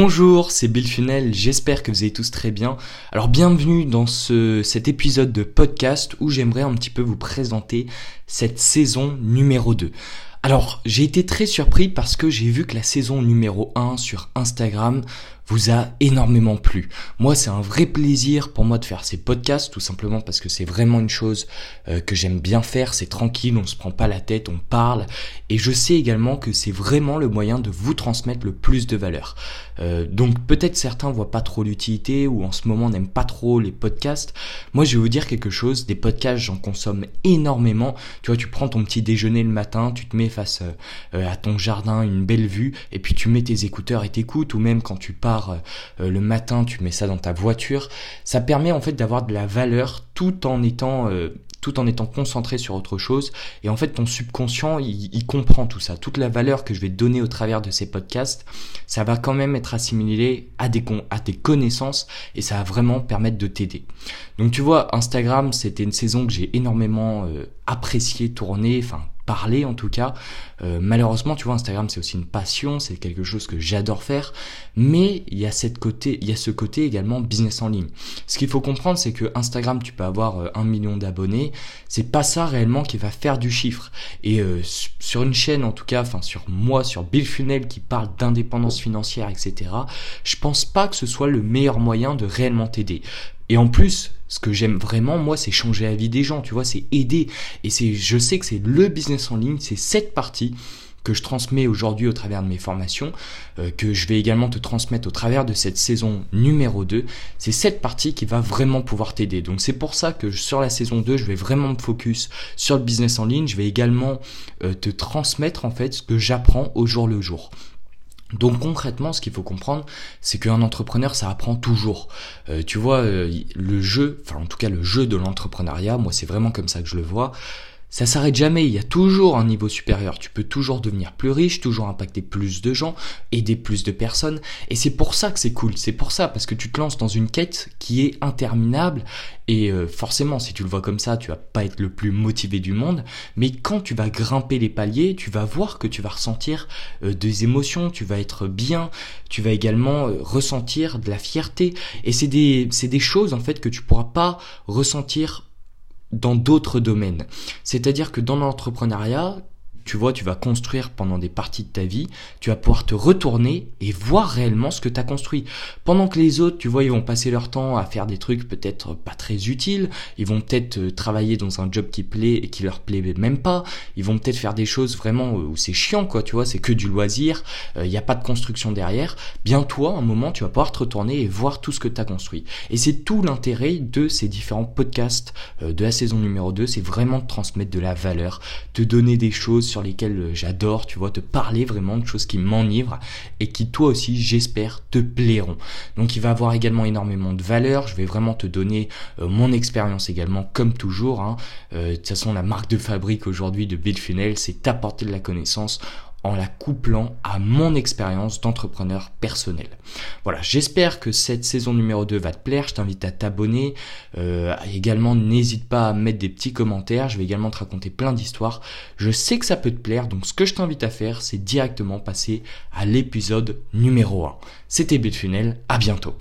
Bonjour, c'est Bill Funnel, j'espère que vous allez tous très bien. Alors bienvenue dans ce, cet épisode de podcast où j'aimerais un petit peu vous présenter cette saison numéro 2. Alors j'ai été très surpris parce que j'ai vu que la saison numéro 1 sur Instagram vous a énormément plu. Moi, c'est un vrai plaisir pour moi de faire ces podcasts, tout simplement parce que c'est vraiment une chose euh, que j'aime bien faire. C'est tranquille, on se prend pas la tête, on parle. Et je sais également que c'est vraiment le moyen de vous transmettre le plus de valeur. Euh, donc peut-être certains voient pas trop l'utilité ou en ce moment n'aiment pas trop les podcasts. Moi, je vais vous dire quelque chose. Des podcasts, j'en consomme énormément. Tu vois, tu prends ton petit déjeuner le matin, tu te mets face euh, à ton jardin, une belle vue, et puis tu mets tes écouteurs et t'écoutes, ou même quand tu pars euh, le matin, tu mets ça dans ta voiture. Ça permet en fait d'avoir de la valeur tout en étant euh, tout en étant concentré sur autre chose. Et en fait, ton subconscient, il, comprend tout ça. Toute la valeur que je vais donner au travers de ces podcasts, ça va quand même être assimilé à, des à tes connaissances et ça va vraiment permettre de t'aider. Donc tu vois, Instagram, c'était une saison que j'ai énormément euh, apprécié tourner, enfin parler en tout cas. Euh, malheureusement, tu vois, Instagram c'est aussi une passion, c'est quelque chose que j'adore faire, mais il y a cette côté, il y a ce côté également business en ligne. Ce qu'il faut comprendre, c'est que Instagram, tu peux avoir euh, un million d'abonnés, c'est pas ça réellement qui va faire du chiffre. Et euh, sur une chaîne, en tout cas, enfin sur moi, sur Bill Funnel qui parle d'indépendance financière, etc. Je pense pas que ce soit le meilleur moyen de réellement t'aider. Et en plus, ce que j'aime vraiment, moi, c'est changer la vie des gens, tu vois, c'est aider. Et c'est, je sais que c'est le business en ligne, c'est cette partie que je transmets aujourd'hui au travers de mes formations, euh, que je vais également te transmettre au travers de cette saison numéro 2, c'est cette partie qui va vraiment pouvoir t'aider. Donc c'est pour ça que sur la saison 2, je vais vraiment me focus sur le business en ligne, je vais également euh, te transmettre en fait ce que j'apprends au jour le jour. Donc concrètement, ce qu'il faut comprendre, c'est qu'un entrepreneur, ça apprend toujours. Euh, tu vois, euh, le jeu, enfin en tout cas le jeu de l'entrepreneuriat, moi c'est vraiment comme ça que je le vois ça s'arrête jamais, il y a toujours un niveau supérieur, tu peux toujours devenir plus riche, toujours impacter plus de gens, aider plus de personnes, et c'est pour ça que c'est cool, c'est pour ça, parce que tu te lances dans une quête qui est interminable, et euh, forcément, si tu le vois comme ça, tu vas pas être le plus motivé du monde, mais quand tu vas grimper les paliers, tu vas voir que tu vas ressentir euh, des émotions, tu vas être bien, tu vas également euh, ressentir de la fierté, et c'est des, c'est des choses en fait que tu pourras pas ressentir dans d'autres domaines. C'est-à-dire que dans l'entrepreneuriat, tu vois, tu vas construire pendant des parties de ta vie, tu vas pouvoir te retourner et voir réellement ce que tu as construit. Pendant que les autres, tu vois, ils vont passer leur temps à faire des trucs peut-être pas très utiles, ils vont peut-être euh, travailler dans un job qui plaît et qui leur plaît même pas, ils vont peut-être faire des choses vraiment où c'est chiant, quoi, tu vois, c'est que du loisir, il euh, n'y a pas de construction derrière. Bien toi, un moment, tu vas pouvoir te retourner et voir tout ce que tu as construit. Et c'est tout l'intérêt de ces différents podcasts euh, de la saison numéro 2, c'est vraiment de transmettre de la valeur, de donner des choses sur lesquels euh, j'adore, tu vois, te parler vraiment de choses qui m'enivrent et qui toi aussi, j'espère, te plairont. Donc il va avoir également énormément de valeur, je vais vraiment te donner euh, mon expérience également, comme toujours. Hein. Euh, de toute façon, la marque de fabrique aujourd'hui de Bill Funnel, c'est t'apporter de la connaissance en la couplant à mon expérience d'entrepreneur personnel. Voilà, j'espère que cette saison numéro 2 va te plaire, je t'invite à t'abonner, euh, également n'hésite pas à mettre des petits commentaires, je vais également te raconter plein d'histoires, je sais que ça peut te plaire, donc ce que je t'invite à faire, c'est directement passer à l'épisode numéro 1. C'était Funnel, à bientôt.